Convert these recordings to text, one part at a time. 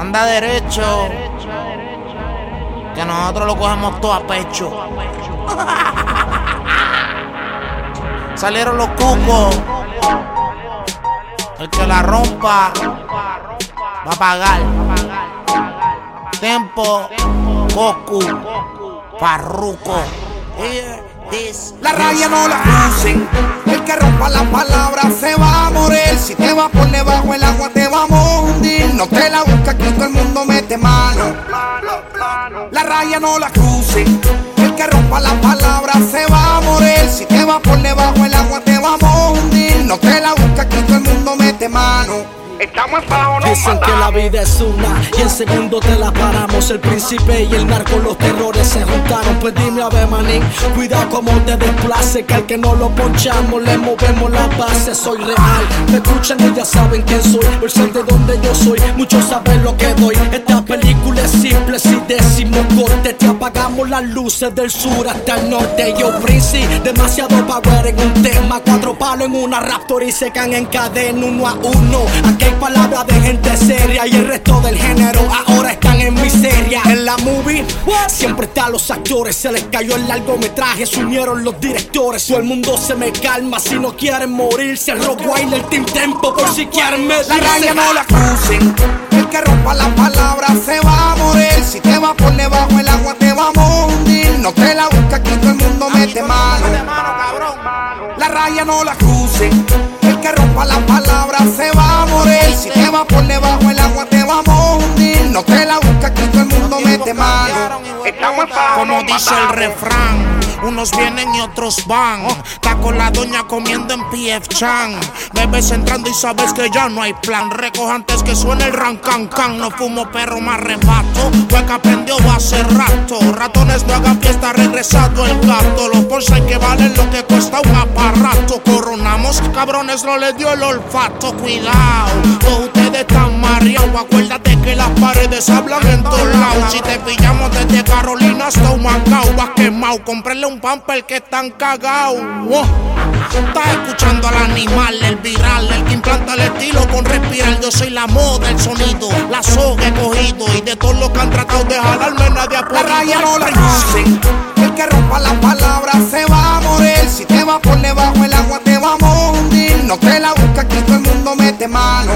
anda derecho. Que nosotros lo cogemos todo a pecho. Salieron los cucos. El que la rompa va a pagar. Tempo, Goku, Farruko. La raya no la crucen. El que rompa la palabra se va. Si te va por debajo el agua te va a hundir. No te la busca aquí todo el mundo mete mano. La raya no la crucen. El que rompa la palabra se va a morir. Si te va por debajo el agua te va a hundir. No te la busca aquí todo el mundo mete mano. Estamos en Dicen que la vida es una y en segundo te la paramos. El príncipe y el narco, los terrores. Pues dime a ver, manín, cuidado como te desplace. Que al que no lo ponchamos le movemos la base. Soy real, me escuchan y ya saben quién soy. Por ser de donde yo soy, muchos saben lo que doy. Esta película es simple, si décimo corte. Te apagamos las luces del sur hasta el norte. Yo, príncipe, demasiado power en un tema. Cuatro palos en una raptor y se caen en cadena uno a uno palabras de gente seria y el resto del género siempre están los actores, se les cayó el largometraje, se unieron los directores. Todo el mundo se me calma si no quieren morirse. El rock el team tempo por si quieren medirse. La raya no la crucen, el que rompa la palabra se va a morir. Si te va por debajo el agua te va a hundir. No te la busca aquí todo el mundo mete mano. La raya no la crucen que rompa la palabra se va a morir. Si te va por debajo el agua te vamos a hundir. No te la busca aquí todo el mundo mano. Como dice el refrán. Unos vienen y otros van. Está con la doña comiendo en PF Chan. Bebes entrando y sabes que ya no hay plan. Recoja antes que suene el ran can can. No fumo perro más rebato. Fue que aprendió hace rato. Ratones no hagan fiesta, regresado el gato. Los bolsas que valen lo que cuesta un aparato. Coronamos, cabrones, no les dio el olfato. Cuidado, todos ustedes están las paredes hablan en todos lados. Si te pillamos desde Carolina hasta Humacao, vas quemado. Comprarle un pamper que están cagados. Estás escuchando al animal, el viral, el que implanta el estilo con respirar. Yo soy la moda, el sonido, la soga he cogido. Y de todos los que han tratado de jalarme, nadie ha La raya no la. El que rompa la palabra se va a morir. Si te va por debajo el agua te vamos a hundir. No te la busca aquí todo el mundo mete mano.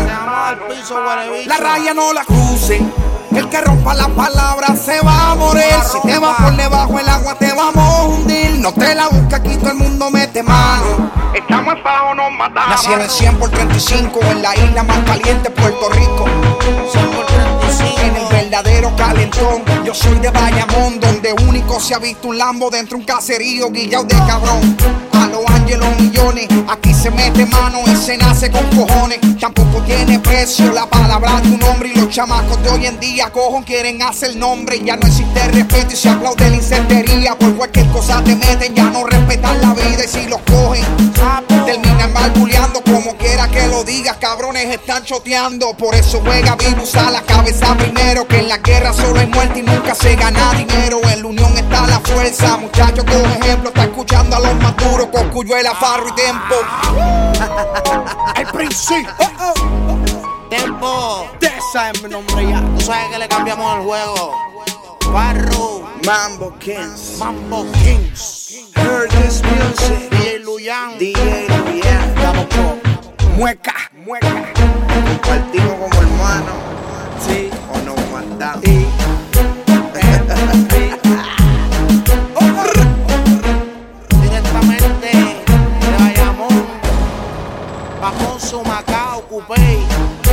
La raya no la crucen. El que rompa la palabra se va a morir. Si te va por debajo el agua te vamos a hundir. No te la busca aquí, todo el mundo mete mano. Estamos en nos matamos. Nací en el 100 por 35 en la isla más caliente, Puerto Rico. 100 por 35. En el verdadero calentón. Yo soy de Bayamón, donde único se ha visto un Lambo dentro de un caserío guillado de cabrón. A los ángeles millones, aquí se mete mano y se nace con cojones. Tampoco tiene precio la palabra de un hombre y los chamacos de hoy en día cojon quieren hacer nombre. Ya no existe respeto y se aplaude la incentería. Por cualquier cosa te meten, ya no respetan la vida y si los cogen, terminan mal como quiera que lo digas. Cabrones están choteando, por eso juega vivo, usa la cabeza primero. Que en la guerra solo hay muerte y nunca se gana dinero. En la unión muchachos, con ejemplo. Está escuchando a los más duros, con Cuyuela, Farro y Tempo. El principio. Tempo. Esa es mi nombre ya. Tú sabes que le cambiamos el juego. Farro. Mambo Kings. Mambo Kings. Heard this music. DJ Luyan. DJ Luyan. Estamos con mueca, mueca. Compartimos como hermanos. Sí. O nos matamos. Sí. Thank you.